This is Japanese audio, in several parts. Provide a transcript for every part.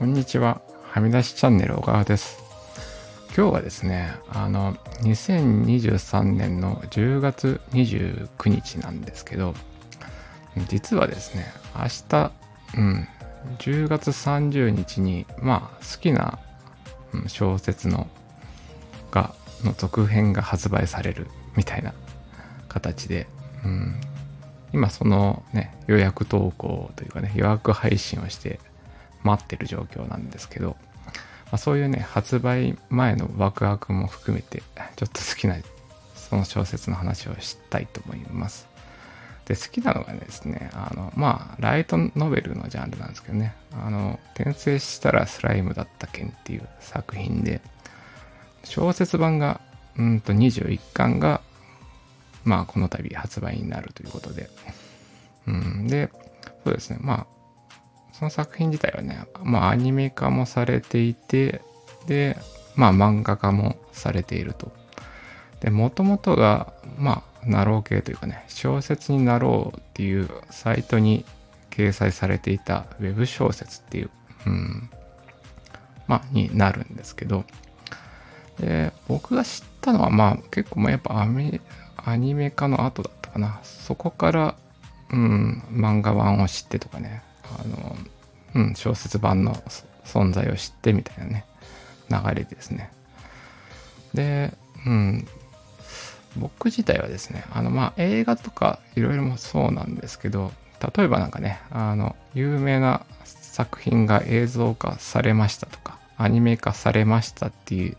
こんにちは。はみ出しチャンネル小川です。今日はですね、あの、2023年の10月29日なんですけど、実はですね、明日、うん、10月30日に、まあ、好きな、小説の、が、の続編が発売されるみたいな形で、うん、今そのね、予約投稿というかね、予約配信をして待ってる状況なんですけど、まあ、そういうね、発売前のワクワクも含めて、ちょっと好きなその小説の話をしたいと思います。で、好きなのがですね、あの、まあ、ライトノベルのジャンルなんですけどね、あの、転生したらスライムだった件っていう作品で、小説版が、うんと21巻が、まあ、この度発売になるということで、うん、で、そうですね、まあ、その作品自体はね、まあアニメ化もされていて、で、まあ漫画化もされていると。で、もともとが、まあ、ナロー系というかね、小説になろうっていうサイトに掲載されていたウェブ小説っていう、うん、まあ、になるんですけど、で、僕が知ったのは、まあ、結構、まあ、やっぱアメアニメ化の後だったかな。そこから、うん、漫画版を知ってとかね、あの、うん、小説版の存在を知ってみたいなね、流れですね。で、うん、僕自体はですね、あの、まあ、映画とかいろいろもそうなんですけど、例えばなんかね、あの、有名な作品が映像化されましたとか、アニメ化されましたっていう、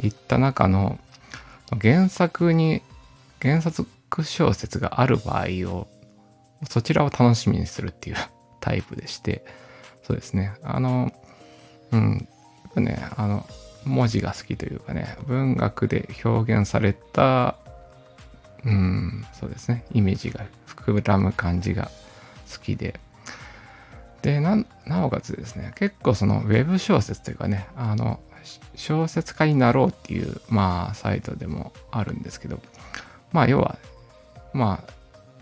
いった中の原作に、原作小説がある場合を、そちらを楽しみにするっていうタイプでして、そうですね。あの、うん、ね、あの、文字が好きというかね、文学で表現された、うん、そうですね、イメージが膨らむ感じが好きで、で、な、なおかつですね、結構そのウェブ小説というかね、あの、小説家になろうっていう、まあ、サイトでもあるんですけど、まあ、要は、まあ、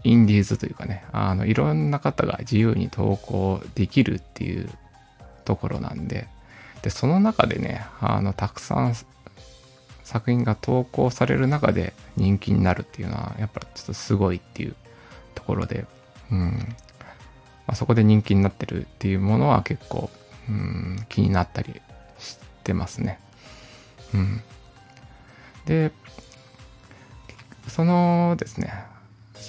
インディーズというかね、あの、いろんな方が自由に投稿できるっていうところなんで、で、その中でね、あの、たくさん作品が投稿される中で人気になるっていうのは、やっぱちょっとすごいっていうところで、うん。まあ、そこで人気になってるっていうものは結構、うん、気になったりしてますね。うん。で、そのですね、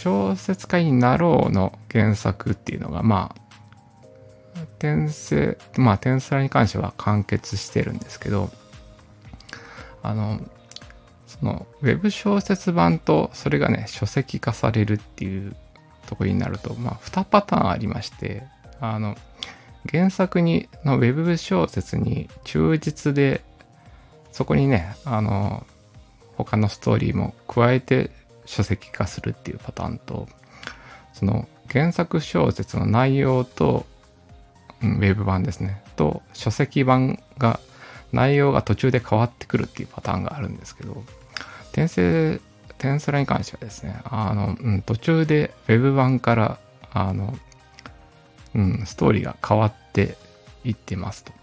小説家になろうの原作っていうのが、まあ、転生、まあ、転生に関しては完結してるんですけど、あの、その、ウェブ小説版と、それがね、書籍化されるっていうとこになると、まあ、2パターンありまして、あの、原作に、のウェブ小説に忠実で、そこにね、あの、他のストーリーも加えて書籍化するっていうパターンと、その原作小説の内容と、うん、ウェブ版ですね、と書籍版が内容が途中で変わってくるっていうパターンがあるんですけど、転生、転スラに関してはですね、あの、うん、途中でウェブ版から、あの、うん、ストーリーが変わっていってますと。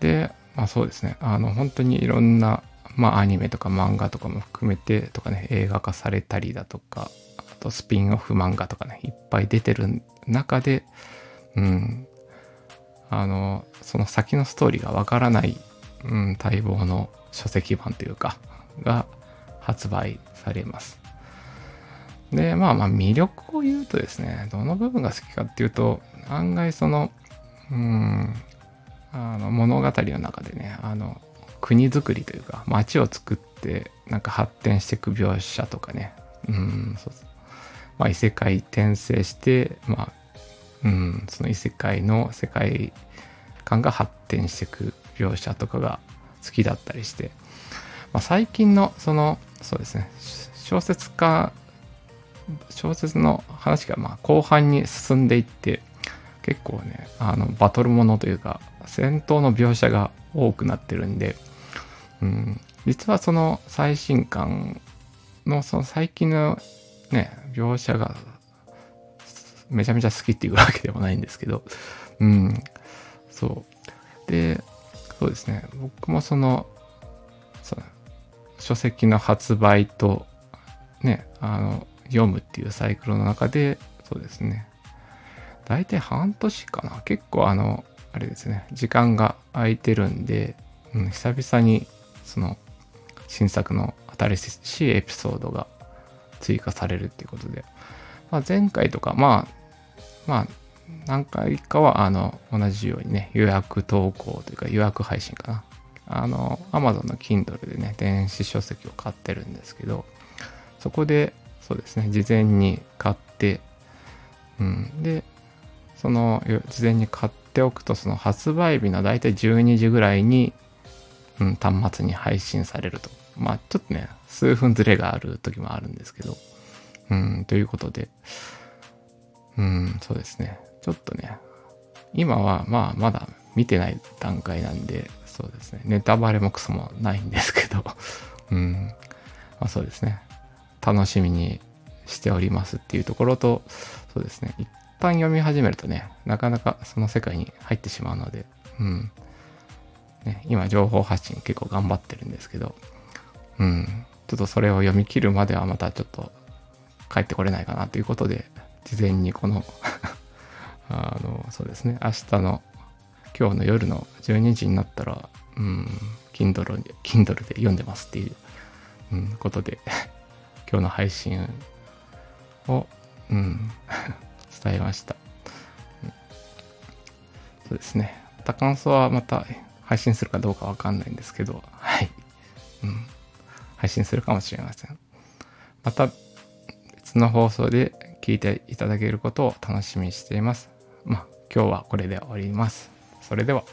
で、まあそうですね、あの、本当にいろんなまあアニメとか漫画とかも含めてとかね、映画化されたりだとか、あとスピンオフ漫画とかね、いっぱい出てる中で、うん、あの、その先のストーリーがわからない、うん、待望の書籍版というか、が発売されます。で、まあまあ魅力を言うとですね、どの部分が好きかっていうと、案外その、うん、あの物語の中でね、あの、国づくりというか街を作ってなんか発展していく描写とかね。うんそう。まあ異世界転生してまあうんその異世界の世界観が発展していく描写とかが好きだったりして、まあ、最近のそのそうですね小説家小説の話がま後半に進んでいって結構ねあのバトルものというか戦闘の描写が多くなってるんでうん、実はその最新刊のその最近のね、描写がめちゃめちゃ好きっていうわけでもないんですけど、うん、そう。で、そうですね、僕もその、書籍の発売と、ね、あの、読むっていうサイクルの中で、そうですね、大体半年かな。結構あの、あれですね、時間が空いてるんで、うん、久々にその新作の新しいエピソードが追加されるっていうことで、まあ、前回とか、まあ、まあ、何回かはあの同じようにね、予約投稿というか予約配信かな。あの、Amazon の Kindle でね、電子書籍を買ってるんですけど、そこで、そうですね、事前に買って、うん、で、その、事前に買っておくと、その発売日の大体12時ぐらいに、うん、端末に配信されると。まあ、ちょっとね、数分ずれがある時もあるんですけど、うん、ということで、うん、そうですね。ちょっとね、今はまあまだ見てない段階なんで、そうですね。ネタバレもクソもないんですけど、うん、まあそうですね。楽しみにしておりますっていうところと、そうですね。一旦読み始めるとね、なかなかその世界に入ってしまうので、うん。ね、今情報発信結構頑張ってるんですけど、うん。ちょっとそれを読み切るまではまたちょっと帰ってこれないかなということで、事前にこの あの、そうですね、明日の、今日の夜の12時になったら、うん、Kindle, Kindle で読んでますっていう、うん、ことで、今日の配信を、うん、伝えました、そうですね。また感想はまた配信するかどうかわかんないんですけど、はい。うん。配信するかもしれません。また別の放送で聞いていただけることを楽しみにしています。まあ、今日はこれで終わります。それでは。